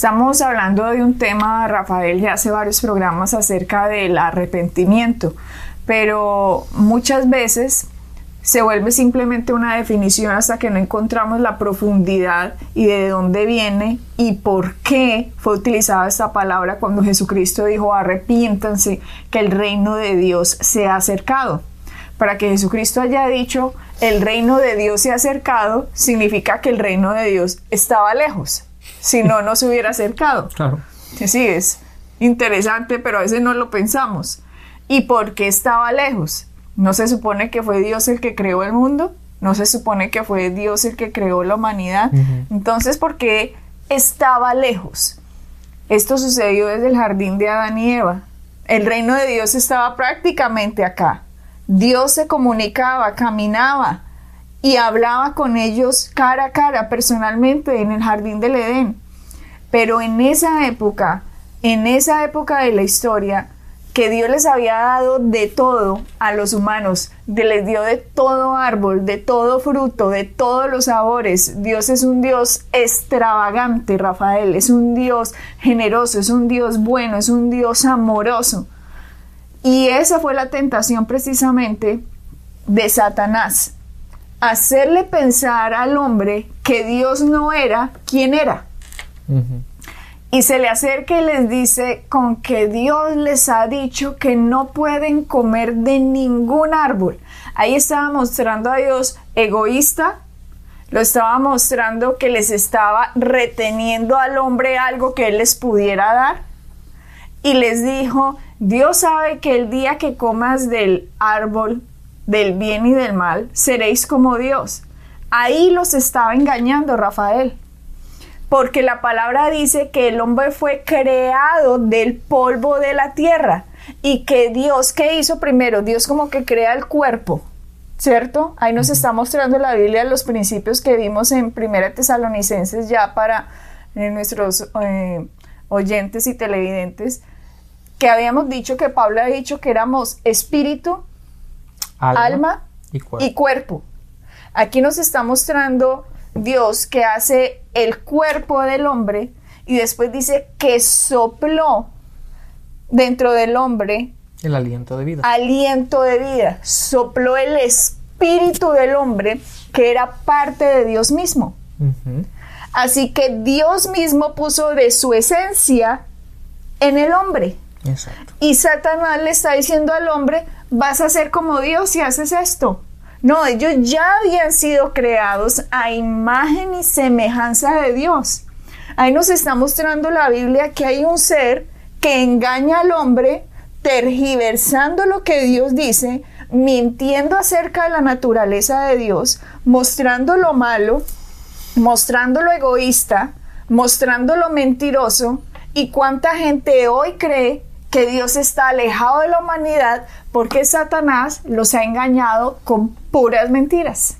Estamos hablando de un tema, Rafael ya hace varios programas acerca del arrepentimiento, pero muchas veces se vuelve simplemente una definición hasta que no encontramos la profundidad y de dónde viene y por qué fue utilizada esta palabra cuando Jesucristo dijo arrepiéntanse que el reino de Dios se ha acercado. Para que Jesucristo haya dicho el reino de Dios se ha acercado, significa que el reino de Dios estaba lejos. Si no, no se hubiera acercado. Claro. Sí, es interesante, pero a veces no lo pensamos. ¿Y por qué estaba lejos? ¿No se supone que fue Dios el que creó el mundo? ¿No se supone que fue Dios el que creó la humanidad? Entonces, ¿por qué estaba lejos? Esto sucedió desde el jardín de Adán y Eva. El reino de Dios estaba prácticamente acá. Dios se comunicaba, caminaba y hablaba con ellos cara a cara, personalmente, en el jardín del Edén. Pero en esa época, en esa época de la historia, que Dios les había dado de todo a los humanos, de les dio de todo árbol, de todo fruto, de todos los sabores. Dios es un Dios extravagante, Rafael, es un Dios generoso, es un Dios bueno, es un Dios amoroso. Y esa fue la tentación precisamente de Satanás, hacerle pensar al hombre que Dios no era quien era y se le acerca y les dice con que Dios les ha dicho que no pueden comer de ningún árbol. Ahí estaba mostrando a Dios egoísta, lo estaba mostrando que les estaba reteniendo al hombre algo que él les pudiera dar. Y les dijo, Dios sabe que el día que comas del árbol del bien y del mal, seréis como Dios. Ahí los estaba engañando Rafael porque la palabra dice que el hombre fue creado del polvo de la tierra y que Dios, ¿qué hizo primero? Dios como que crea el cuerpo, ¿cierto? Ahí nos está mostrando la Biblia los principios que vimos en Primera Tesalonicenses ya para eh, nuestros eh, oyentes y televidentes, que habíamos dicho que Pablo ha dicho que éramos espíritu, alma, y cuerpo. Aquí nos está mostrando Dios que hace el cuerpo del hombre y después dice que sopló dentro del hombre el aliento de vida. Aliento de vida. Sopló el espíritu del hombre que era parte de Dios mismo. Así que Dios mismo puso de su esencia en el hombre. Y Satanás le está diciendo al hombre, vas a ser como Dios si haces esto. No, ellos ya habían sido creados a imagen y semejanza de Dios. Ahí nos está mostrando la Biblia que hay un ser que engaña al hombre, tergiversando lo que Dios dice, mintiendo acerca de la naturaleza de Dios, mostrando lo malo, mostrando lo egoísta, mostrando lo mentiroso, y cuánta gente hoy cree que Dios está alejado de la humanidad porque Satanás los ha engañado con puras mentiras.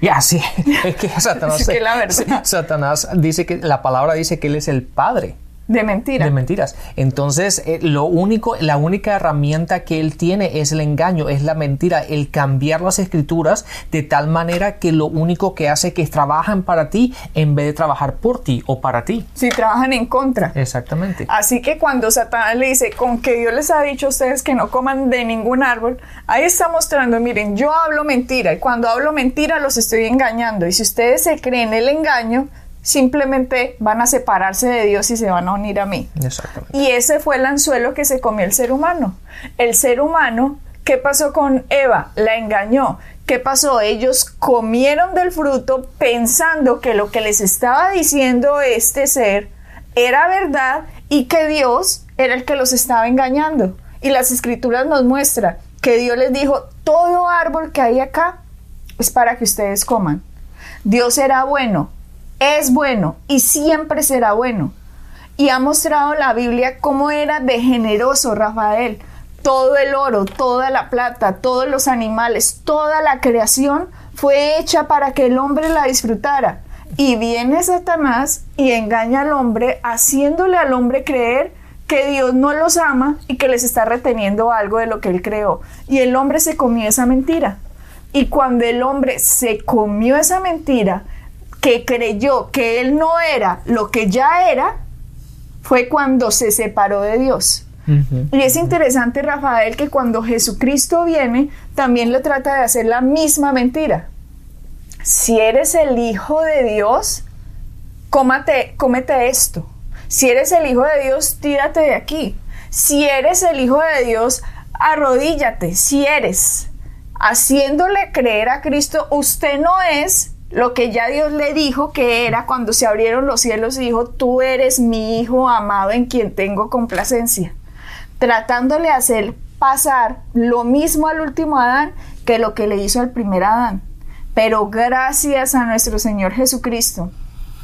Ya, sí, es que Satanás, Satanás dice que la palabra dice que él es el padre de mentiras. De mentiras. Entonces, eh, lo único, la única herramienta que él tiene es el engaño, es la mentira, el cambiar las escrituras de tal manera que lo único que hace que trabajan para ti en vez de trabajar por ti o para ti. Si trabajan en contra. Exactamente. Así que cuando Satanás le dice, con que Dios les ha dicho a ustedes que no coman de ningún árbol, ahí está mostrando, miren, yo hablo mentira y cuando hablo mentira los estoy engañando. Y si ustedes se creen el engaño, simplemente van a separarse de Dios y se van a unir a mí. Exactamente. Y ese fue el anzuelo que se comió el ser humano. El ser humano, ¿qué pasó con Eva? La engañó. ¿Qué pasó? Ellos comieron del fruto pensando que lo que les estaba diciendo este ser era verdad y que Dios era el que los estaba engañando. Y las escrituras nos muestran que Dios les dijo, todo árbol que hay acá es para que ustedes coman. Dios era bueno, es bueno y siempre será bueno. y ha mostrado la Biblia cómo era de generoso Rafael. Todo el oro, toda la plata, todos los animales, toda la creación fue hecha para que el hombre la disfrutara. Y viene Satanás y engaña al hombre, haciéndole al hombre creer que Dios no los ama y que les está reteniendo algo de lo que él creó. Y el hombre se comió esa mentira. Y cuando el hombre se comió esa mentira, que creyó que él no era lo que ya era, fue cuando se separó de Dios. Y es interesante, Rafael, que cuando Jesucristo viene, también le trata de hacer la misma mentira. Si eres el Hijo de Dios, cómate, cómete esto. Si eres el Hijo de Dios, tírate de aquí. Si eres el Hijo de Dios, arrodíllate. Si eres, haciéndole creer a Cristo, usted no es lo que ya Dios le dijo que era cuando se abrieron los cielos y dijo, tú eres mi Hijo amado en quien tengo complacencia. Tratándole de hacer pasar lo mismo al último Adán que lo que le hizo al primer Adán. Pero gracias a nuestro Señor Jesucristo,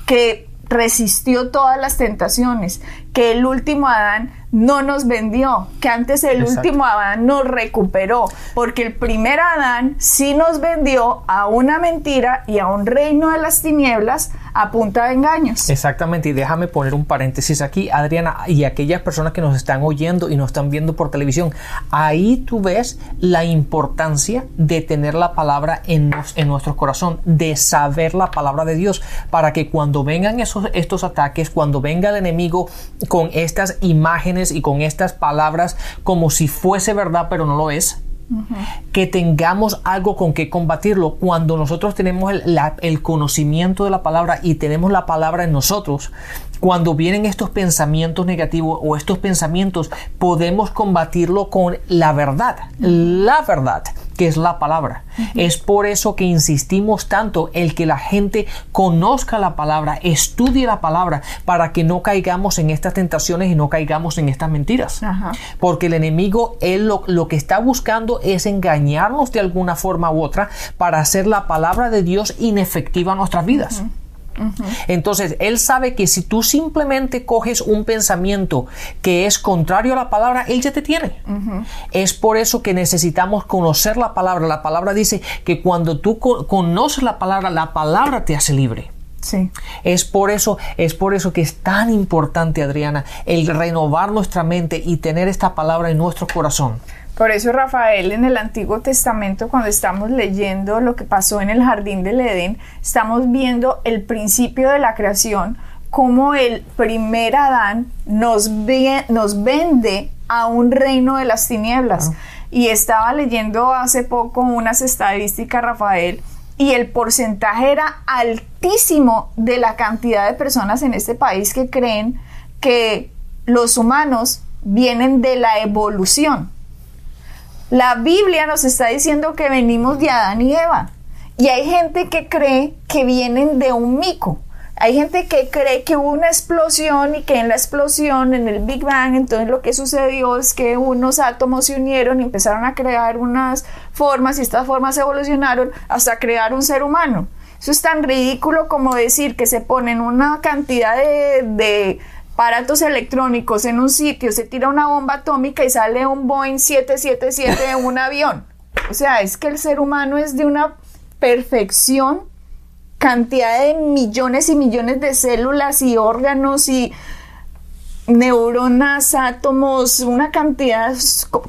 que resistió todas las tentaciones, que el último Adán no nos vendió, que antes el último Adán nos recuperó, porque el primer Adán sí nos vendió a una mentira y a un reino de las tinieblas a punta de engaños. Exactamente, y déjame poner un paréntesis aquí, Adriana, y aquellas personas que nos están oyendo y nos están viendo por televisión, ahí tú ves la importancia de tener la palabra en, en nuestro corazón, de saber la palabra de Dios, para que cuando vengan esos, estos ataques, cuando venga el enemigo con estas imágenes, y con estas palabras como si fuese verdad, pero no lo es. Que tengamos algo con que combatirlo. Cuando nosotros tenemos el, conocimiento de la palabra y tenemos la palabra en nosotros, cuando vienen estos pensamientos negativos o estos pensamientos, podemos combatirlo con la verdad, la verdad que es la palabra. Es por eso que insistimos tanto el que la gente conozca la palabra, estudie la palabra, para que no caigamos en estas tentaciones y no caigamos en estas mentiras. Porque el enemigo, él lo, que está buscando es engañarnos de alguna forma u otra para hacer la palabra de Dios inefectiva en nuestras vidas. Entonces, él sabe que si tú simplemente coges un pensamiento que es contrario a la palabra, él ya te tiene. Es por eso que necesitamos conocer la palabra. La palabra dice que cuando tú conoces la palabra, la palabra te hace libre. Sí. Es por eso, es por eso que es tan importante, Adriana, el renovar nuestra mente y tener esta palabra en nuestro corazón. Por eso Rafael en el Antiguo Testamento, cuando estamos leyendo lo que pasó en el jardín del Edén, estamos viendo el principio de la creación, como el primer Adán nos, nos vende a un reino de las tinieblas. Y estaba leyendo hace poco unas estadísticas, Rafael, y el porcentaje era altísimo de la cantidad de personas en este país que creen que los humanos vienen de la evolución la Biblia nos está diciendo que venimos de Adán y Eva. Y hay gente que cree que vienen de un mico. Hay gente que cree que hubo una explosión y que en la explosión, en el Big Bang, entonces lo que sucedió es que unos átomos se unieron y empezaron a crear unas formas y estas formas evolucionaron hasta crear un ser humano. Eso es tan ridículo como decir que se ponen una cantidad de, aparatos electrónicos en un sitio, se tira una bomba atómica y sale un Boeing 777 de un avión. O sea, es que el ser humano es de una perfección, cantidad de millones y millones de células y órganos y neuronas, átomos, una cantidad.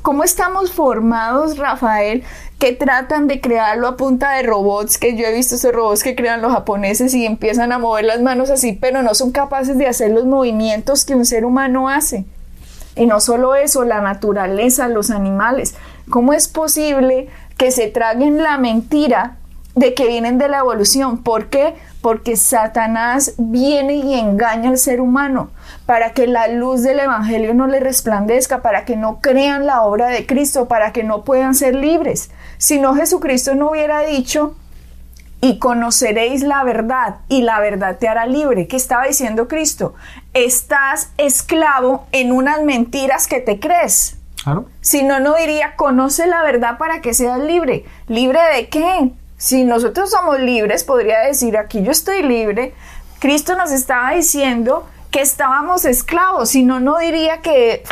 ¿Cómo estamos formados, Rafael? que tratan de crearlo a punta de robots, que yo he visto esos robots que crean los japoneses y empiezan a mover las manos así, pero no son capaces de hacer los movimientos que un ser humano hace. Y no solo eso, la naturaleza, los animales. ¿Cómo es posible que se traguen la mentira de que vienen de la evolución? ¿Por qué? Porque Satanás viene y engaña al ser humano para que la luz del Evangelio no le resplandezca, para que no crean la obra de Cristo, para que no puedan ser libres. Si no, Jesucristo no hubiera dicho, y conoceréis la verdad, y la verdad te hará libre. ¿Qué estaba diciendo Cristo? Estás esclavo en unas mentiras que te crees. Si no, no diría, conoce la verdad para que seas libre. ¿Libre de qué? Si nosotros somos libres, podría decir, aquí yo estoy libre. Cristo nos estaba diciendo que estábamos esclavos, si no, no diría que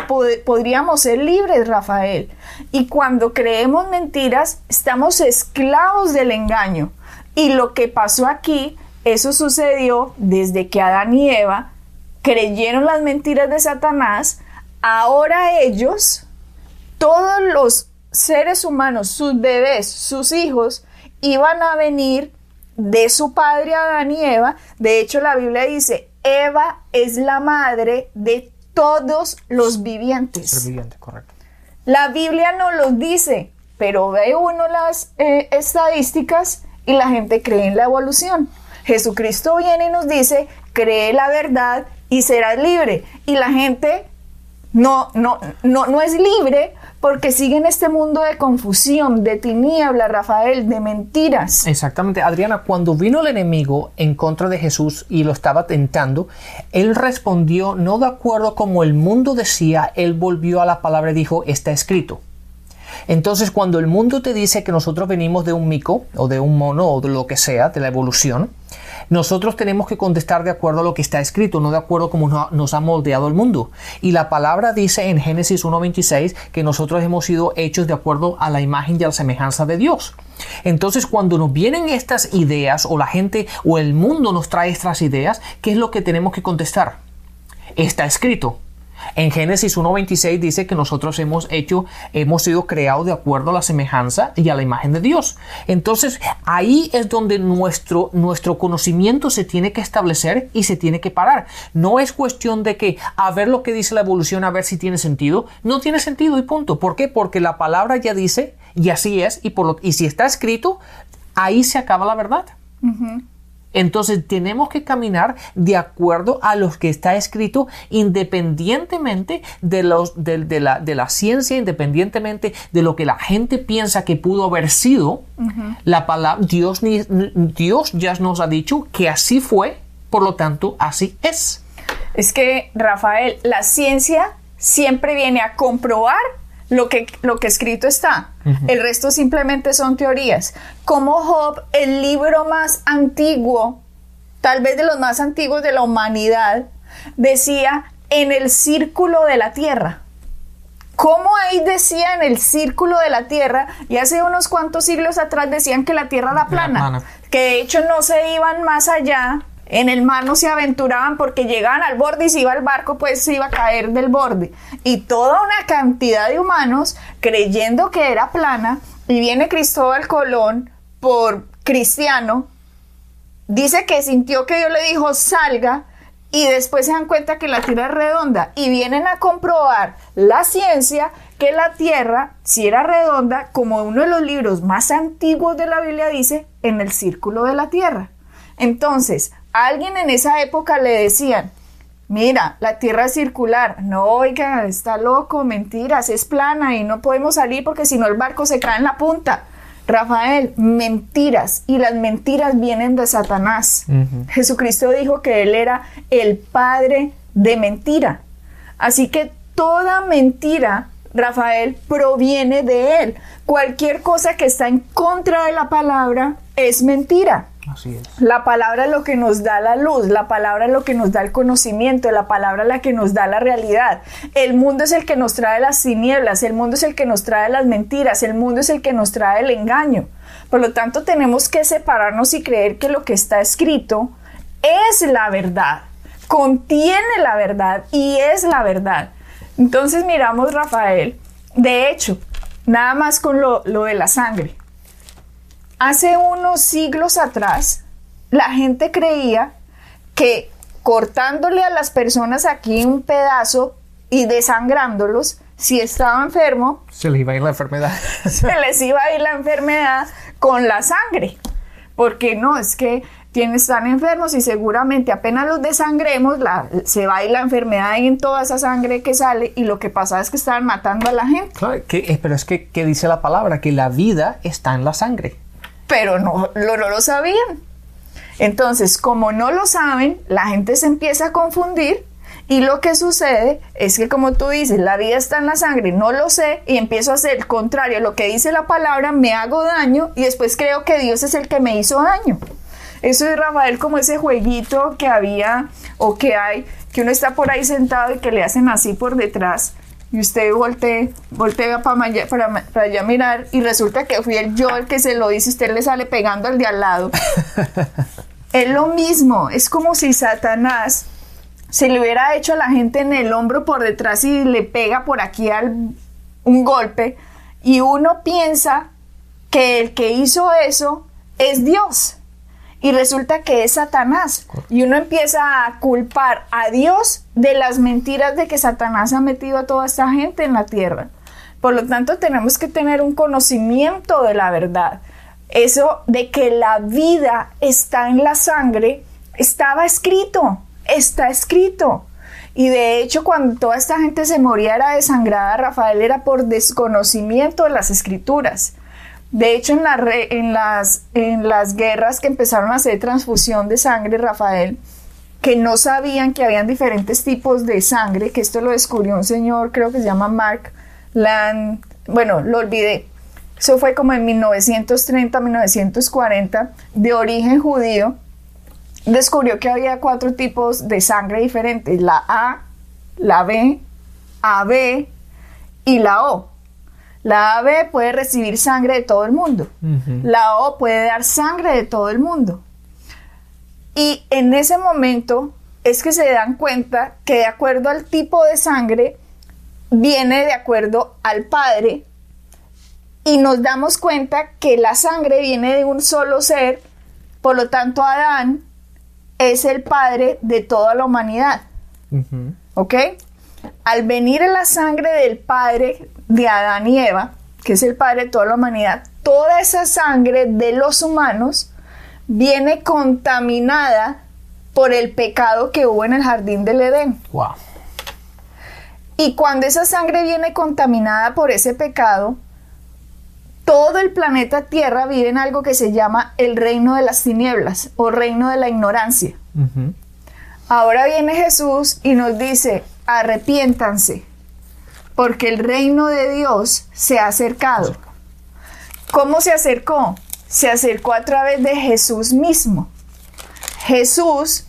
podríamos ser libres, Rafael. Y cuando creemos mentiras, estamos esclavos del engaño. Y lo que pasó aquí, eso sucedió desde que Adán y Eva creyeron las mentiras de Satanás, ahora ellos, todos los seres humanos, sus bebés, sus hijos, iban a venir de su padre Adán y Eva. De hecho, la Biblia dice, Eva es la madre de todos los vivientes. correcto. La Biblia no los dice, pero ve uno las eh, estadísticas y la gente cree en la evolución. Jesucristo viene y nos dice, cree la verdad y serás libre. Y la gente no, no, no, no es libre porque sigue en este mundo de confusión, de tiniebla, Rafael, de mentiras. Exactamente. Adriana, cuando vino el enemigo en contra de Jesús y lo estaba tentando, él respondió no de acuerdo como el mundo decía, él volvió a la palabra y dijo, está escrito. Entonces, cuando el mundo te dice que nosotros venimos de un mico o de un mono o de lo que sea, de la evolución, nosotros tenemos que contestar de acuerdo a lo que está escrito, no de acuerdo a cómo nos ha moldeado el mundo. Y la palabra dice en Génesis 1.26 que nosotros hemos sido hechos de acuerdo a la imagen y a la semejanza de Dios. Entonces, cuando nos vienen estas ideas o la gente o el mundo nos trae estas ideas, ¿qué es lo que tenemos que contestar? Está escrito. En Génesis 1.26 dice que nosotros hemos hecho, hemos sido creados de acuerdo a la semejanza y a la imagen de Dios. Entonces ahí es donde nuestro, nuestro conocimiento se tiene que establecer y se tiene que parar. No es cuestión de que a ver lo que dice la evolución, a ver si tiene sentido. No tiene sentido y punto. ¿Por qué? Porque la palabra ya dice y así es y, por lo, y si está escrito, ahí se acaba la verdad. Entonces tenemos que caminar de acuerdo a lo que está escrito independientemente de, los, de, la, de la, ciencia, independientemente de lo que la gente piensa que pudo haber sido. La palabra, Dios, Dios ya nos ha dicho que así fue, por lo tanto así es. Es que, Rafael, la ciencia siempre viene a comprobar lo que, lo que escrito está. El resto simplemente son teorías. Como Job, el libro más antiguo, tal vez de los más antiguos de la humanidad, decía en el círculo de la tierra. ¿Cómo ahí decía en el círculo de la Tierra? Y hace unos cuantos siglos atrás decían que la Tierra era plana, que de hecho no se iban más allá en el mar no se aventuraban porque llegaban al borde y si iba el barco pues se iba a caer del borde. Y toda una cantidad de humanos creyendo que era plana y viene Cristóbal Colón por cristiano, dice que sintió que Dios le dijo salga y después se dan cuenta que la tierra es redonda y vienen a comprobar la ciencia que la tierra, si era redonda, como uno de los libros más antiguos de la Biblia dice, en el círculo de la tierra. Entonces, alguien en esa época le decían, mira, la Tierra es circular. No, oiga, está loco, mentiras, es plana y no podemos salir porque si no el barco se cae en la punta. Rafael, mentiras. Y las mentiras vienen de Satanás. Jesucristo dijo que Él era el padre de mentira. Así que toda mentira, Rafael, proviene de Él. Cualquier cosa que está en contra de la palabra es mentira. La palabra es lo que nos da la luz, la palabra es lo que nos da el conocimiento, la palabra es la que nos da la realidad. El mundo es el que nos trae las tinieblas, el mundo es el que nos trae las mentiras, el mundo es el que nos trae el engaño. Por lo tanto, tenemos que separarnos y creer que lo que está escrito es la verdad, contiene la verdad y es la verdad. Entonces miramos, Rafael, de hecho, nada más con lo, lo de la sangre. Hace unos siglos atrás, la gente creía que cortándole a las personas aquí un pedazo y desangrándolos, si estaba enfermo, se les iba a ir la enfermedad. se les iba a ir la enfermedad con la sangre. Porque no, es que tienen, están enfermos y seguramente apenas los desangremos, la, se va a ir la enfermedad en toda esa sangre que sale y lo que pasa es que estaban matando a la gente. Claro, que, pero es que ¿qué dice la palabra? Que la vida está en la sangre pero no, no, lo sabían. Entonces, como no lo saben, la gente se empieza a confundir y lo que sucede es que, como tú dices, la vida está en la sangre, no lo sé y empiezo a hacer el contrario, lo que dice la palabra, me hago daño y después creo que Dios es el que me hizo daño. Eso es, Rafael, como ese jueguito que había o que hay que uno está por ahí sentado y que le hacen así por detrás y usted voltea, voltea para, para, para allá mirar y resulta que fui el yo el que se lo dice, usted le sale pegando al de al lado. es lo mismo, es como si Satanás se le hubiera hecho a la gente en el hombro por detrás y le pega por aquí al, un golpe y uno piensa que el que hizo eso es Dios y resulta que es Satanás. Y uno empieza a culpar a Dios de las mentiras de que Satanás ha metido a toda esta gente en la tierra. Por lo tanto, tenemos que tener un conocimiento de la verdad. Eso de que la vida está en la sangre, estaba escrito, está escrito. Y de hecho, cuando toda esta gente se moría era desangrada, Rafael era por desconocimiento de las escrituras. De hecho, en, en, las, en las guerras que empezaron a hacer transfusión de sangre, Rafael, que no sabían que habían diferentes tipos de sangre, que esto lo descubrió un señor, creo que se llama Mark Land, bueno, lo olvidé. Eso fue como en 1930, 1940, de origen judío. Descubrió que había cuatro tipos de sangre diferentes, la A, la B, AB y la O. La AB puede recibir sangre de todo el mundo. La O puede dar sangre de todo el mundo. Y en ese momento es que se dan cuenta que de acuerdo al tipo de sangre viene de acuerdo al Padre y nos damos cuenta que la sangre viene de un solo ser, por lo tanto Adán es el Padre de toda la humanidad. ¿Ok? Al venir en la sangre del Padre de Adán y Eva, que es el Padre de toda la humanidad, toda esa sangre de los humanos viene contaminada por el pecado que hubo en el jardín del Edén. Wow. Y cuando esa sangre viene contaminada por ese pecado, todo el planeta Tierra vive en algo que se llama el reino de las tinieblas o reino de la ignorancia. Ahora viene Jesús y nos dice, arrepiéntanse, porque el reino de Dios se ha acercado. ¿Cómo se acercó? Se acercó a través de Jesús mismo. Jesús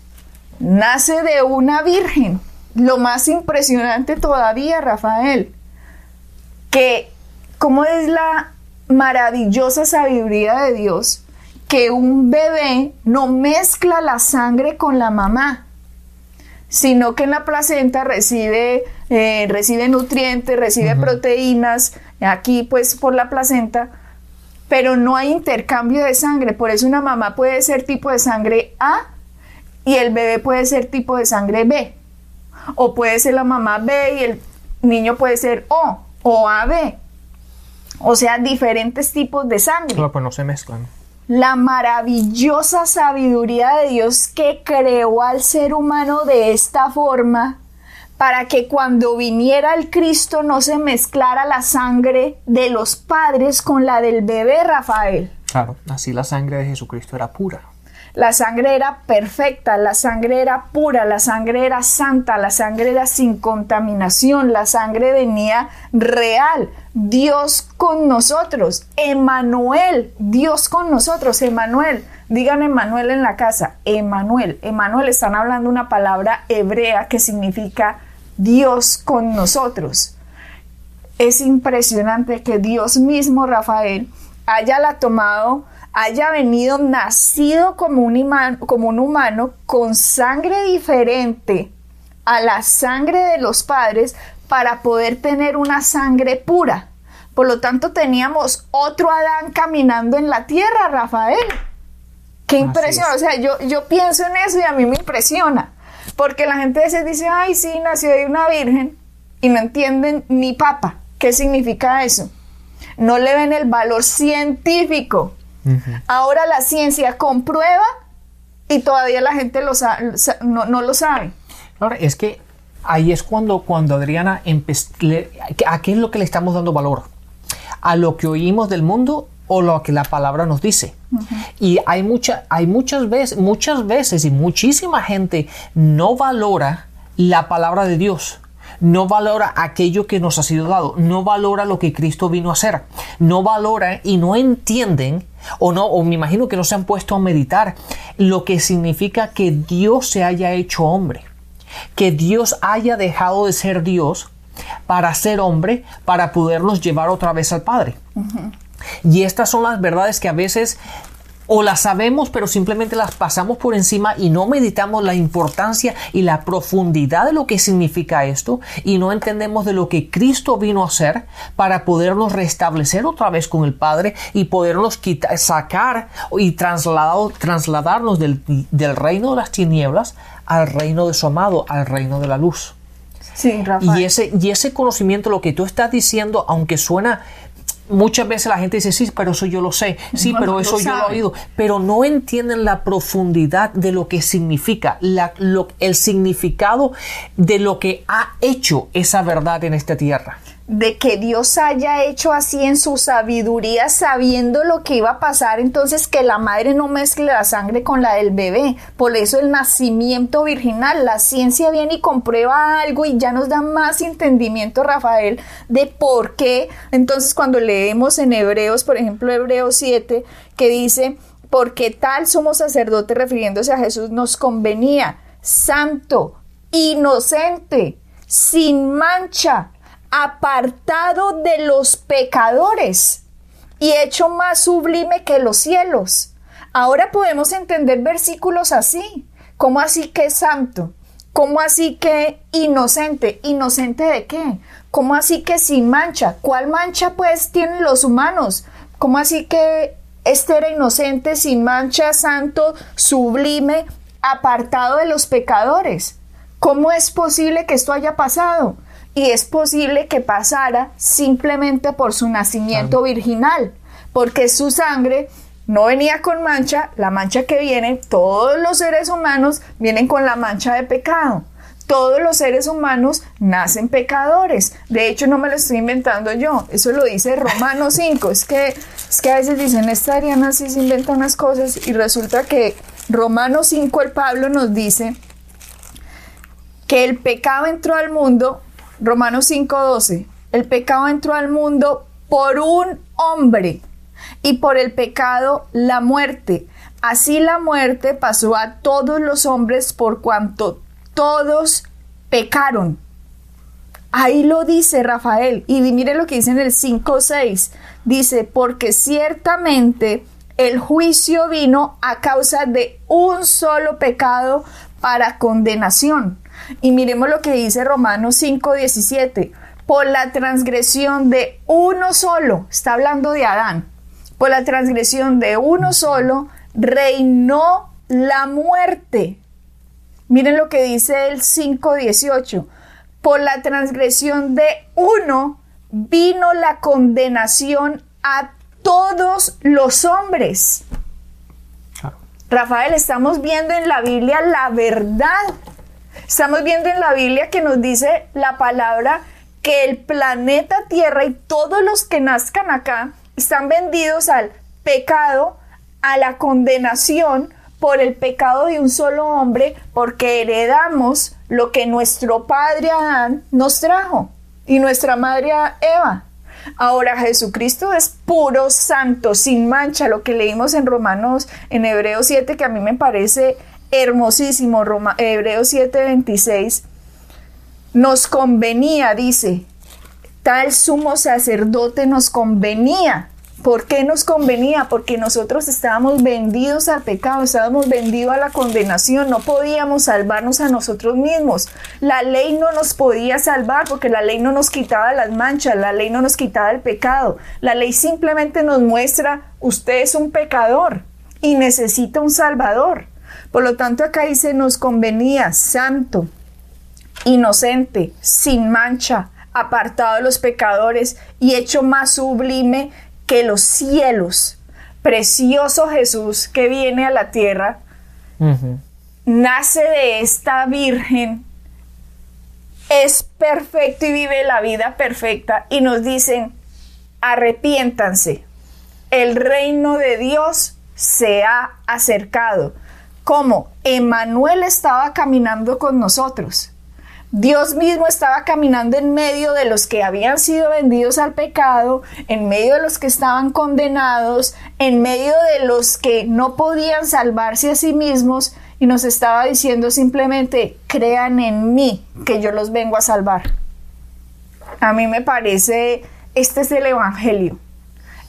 nace de una virgen. Lo más impresionante todavía, Rafael, que cómo es la maravillosa sabiduría de Dios que un bebé no mezcla la sangre con la mamá sino que en la placenta recibe, eh, recibe nutrientes, recibe proteínas, aquí pues por la placenta, pero no hay intercambio de sangre, por eso una mamá puede ser tipo de sangre A y el bebé puede ser tipo de sangre B, o puede ser la mamá B y el niño puede ser O o AB, o sea, diferentes tipos de sangre. Claro, pues no se mezclan la maravillosa sabiduría de Dios que creó al ser humano de esta forma para que cuando viniera el Cristo no se mezclara la sangre de los padres con la del bebé Rafael. Claro, así la sangre de Jesucristo era pura. La sangre era perfecta, la sangre era pura, la sangre era santa, la sangre era sin contaminación, la sangre venía real. Dios con nosotros, Emanuel, Dios con nosotros, Emanuel. Digan Emanuel en la casa, Emanuel. Emanuel están hablando una palabra hebrea que significa Dios con nosotros. Es impresionante que Dios mismo, Rafael, haya la tomado haya venido nacido como un, como un humano con sangre diferente a la sangre de los padres para poder tener una sangre pura. Por lo tanto, teníamos otro Adán caminando en la tierra, Rafael. Qué impresión. O sea, yo, yo pienso en eso y a mí me impresiona. Porque la gente a veces dice, ay, sí, nació de una virgen y no entienden ni papa. ¿Qué significa eso? No le ven el valor científico Ahora la ciencia comprueba y todavía la gente lo no, lo sabe. Ahora, es que ahí es cuando, cuando Adriana, ¿a qué es lo que le estamos dando valor? ¿A lo que oímos del mundo o lo que la palabra nos dice? Y hay, mucha, hay muchas, veces, muchas veces y muchísima gente no valora la palabra de Dios no valora aquello que nos ha sido dado, no valora lo que Cristo vino a hacer, no valora y no entienden o no, o me imagino que no se han puesto a meditar lo que significa que Dios se haya hecho hombre. que Dios haya dejado de ser Dios para ser hombre, para podernos llevar otra vez al Padre. Y estas son las verdades que a veces o las sabemos pero simplemente las pasamos por encima y no meditamos la importancia y la profundidad de lo que significa esto y no entendemos de lo que Cristo vino a hacer para podernos restablecer otra vez con el Padre y podernos quitar, sacar y trasladarnos del, del reino de las tinieblas al reino de su amado, al reino de la luz. Sí, Rafael. Y ese, y ese conocimiento, lo que tú estás diciendo, aunque suena muchas veces la gente dice, sí, pero eso yo lo sé, sí, No, pero no eso yo lo he oído, pero no entienden la profundidad de lo que significa, la- lo- el significado de lo que ha hecho esa verdad en esta tierra. De que Dios haya hecho así en su sabiduría sabiendo lo que iba a pasar, entonces que la madre no mezcle la sangre con la del bebé. Por eso el nacimiento virginal, la ciencia viene y comprueba algo y ya nos da más entendimiento, Rafael, de por qué. Entonces cuando leemos en Hebreos, por ejemplo, Hebreos 7, que dice, porque tal sumo sacerdote refiriéndose a Jesús nos convenía, santo, inocente, sin mancha, apartado de los pecadores y hecho más sublime que los cielos. Ahora podemos entender versículos así. ¿Cómo así que santo? ¿Cómo así que inocente? ¿Inocente de qué? ¿Cómo así que sin mancha? ¿Cuál mancha pues tienen los humanos? ¿Cómo así que este era inocente, sin mancha, santo, sublime, apartado de los pecadores? ¿Cómo es posible que esto haya pasado? Y es posible que pasara simplemente por su nacimiento virginal, porque su sangre no venía con mancha, la mancha que viene, todos los seres humanos vienen con la mancha de pecado. Todos los seres humanos nacen pecadores. De hecho, no me lo estoy inventando yo. Eso lo dice Romanos 5. Es que, es que a veces dicen, esta Ariana sí se inventa unas cosas y resulta que Romanos 5, el Pablo nos dice que el pecado entró al mundo, Romanos 5:12, el pecado entró al mundo por un hombre y por el pecado la muerte. Así la muerte pasó a todos los hombres por cuanto todos pecaron. Ahí lo dice Rafael. Y mire lo que dice en el 5.6. Dice, porque ciertamente el juicio vino a causa de un solo pecado para condenación. Y miremos lo que dice Romanos 5.17. Por la transgresión de uno solo, está hablando de Adán, por la transgresión de uno solo, reinó la muerte. Miren lo que dice el 5.18. Por la transgresión de uno vino la condenación a todos los hombres. Rafael, estamos viendo en la Biblia la verdad. Estamos viendo en la Biblia que nos dice la palabra que el planeta Tierra y todos los que nazcan acá están vendidos al pecado, a la condenación por el pecado de un solo hombre, porque heredamos lo que nuestro padre Adán nos trajo y nuestra madre Eva. Ahora Jesucristo es puro santo, sin mancha, lo que leímos en Romanos, en Hebreos 7, que a mí me parece hermosísimo, Roma, Hebreos 7, 26. Nos convenía, dice, tal sumo sacerdote nos convenía. ¿Por qué nos convenía? Porque nosotros estábamos vendidos al pecado, estábamos vendidos a la condenación, no podíamos salvarnos a nosotros mismos. La ley no nos podía salvar porque la ley no nos quitaba las manchas, la ley no nos quitaba el pecado. La ley simplemente nos muestra, usted es un pecador y necesita un salvador. Por lo tanto, acá dice, nos convenía santo, inocente, sin mancha, apartado de los pecadores y hecho más sublime que los cielos. Precioso Jesús que viene a la tierra, nace de esta virgen, es perfecto y vive la vida perfecta y nos dicen, arrepiéntanse, el reino de Dios se ha acercado. Como Emanuel estaba caminando con nosotros. Dios mismo estaba caminando en medio de los que habían sido vendidos al pecado, en medio de los que estaban condenados, en medio de los que no podían salvarse a sí mismos, y nos estaba diciendo simplemente, crean en mí, que yo los vengo a salvar. A mí me parece, este es el Evangelio.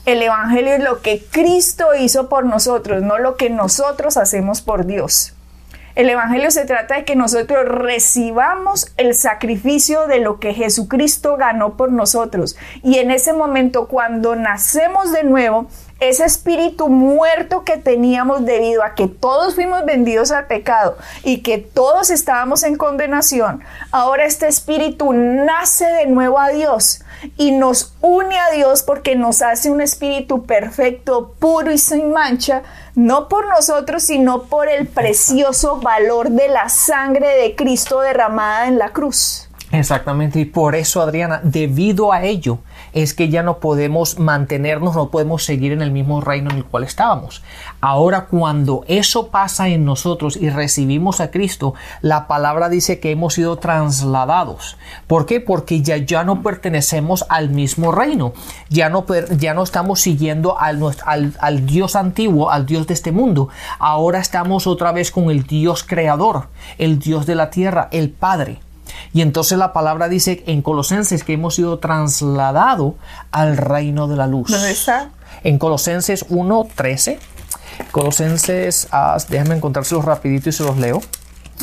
El Evangelio es lo que Cristo hizo por nosotros, no lo que nosotros hacemos por Dios. El Evangelio se trata de que nosotros recibamos el sacrificio de lo que Jesucristo ganó por nosotros. Y en ese momento, cuando nacemos de nuevo, ese espíritu muerto que teníamos debido a que todos fuimos vendidos al pecado y que todos estábamos en condenación, ahora este espíritu nace de nuevo a Dios y nos une a Dios porque nos hace un espíritu perfecto, puro y sin mancha, no por nosotros, sino por el precioso valor de la sangre de Cristo derramada en la cruz. Exactamente, y por eso, Adriana, debido a ello, es que ya no podemos mantenernos, no podemos seguir en el mismo reino en el cual estábamos. Ahora, cuando eso pasa en nosotros y recibimos a Cristo, la palabra dice que hemos sido trasladados. ¿Por qué? Porque ya, ya no pertenecemos al mismo reino, ya no, ya no estamos siguiendo al, al, al Dios antiguo, al Dios de este mundo. Ahora estamos otra vez con el Dios creador, el Dios de la tierra, el Padre. Y entonces la palabra dice en Colosenses que hemos sido trasladados al reino de la luz. ¿Dónde está? En Colosenses 1.13. Colosenses, ah, déjenme encontrárselo rapidito y se los leo.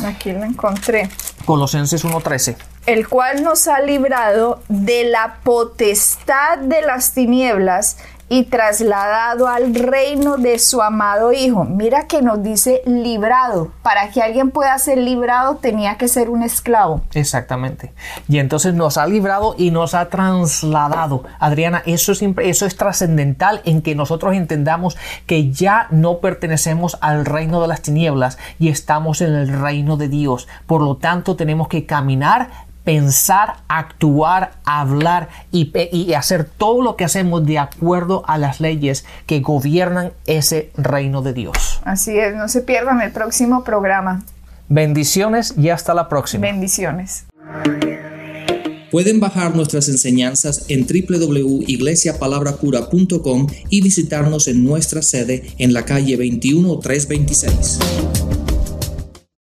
Aquí lo encontré. Colosenses 1.13. El cual nos ha librado de la potestad de las tinieblas y trasladado al reino de su amado Hijo. Mira que nos dice librado. Para que alguien pueda ser librado tenía que ser un esclavo. Exactamente. Y entonces nos ha librado y nos ha trasladado. Adriana, eso es, eso es trascendental en que nosotros entendamos que ya no pertenecemos al reino de las tinieblas y estamos en el reino de Dios. Por lo tanto, tenemos que caminar pensar, actuar, hablar y, hacer todo lo que hacemos de acuerdo a las leyes que gobiernan ese reino de Dios. Así es, no se pierdan el próximo programa. Bendiciones y hasta la próxima. Bendiciones. Pueden bajar nuestras enseñanzas en www.iglesiapalabracura.com y visitarnos en nuestra sede en la calle 21326.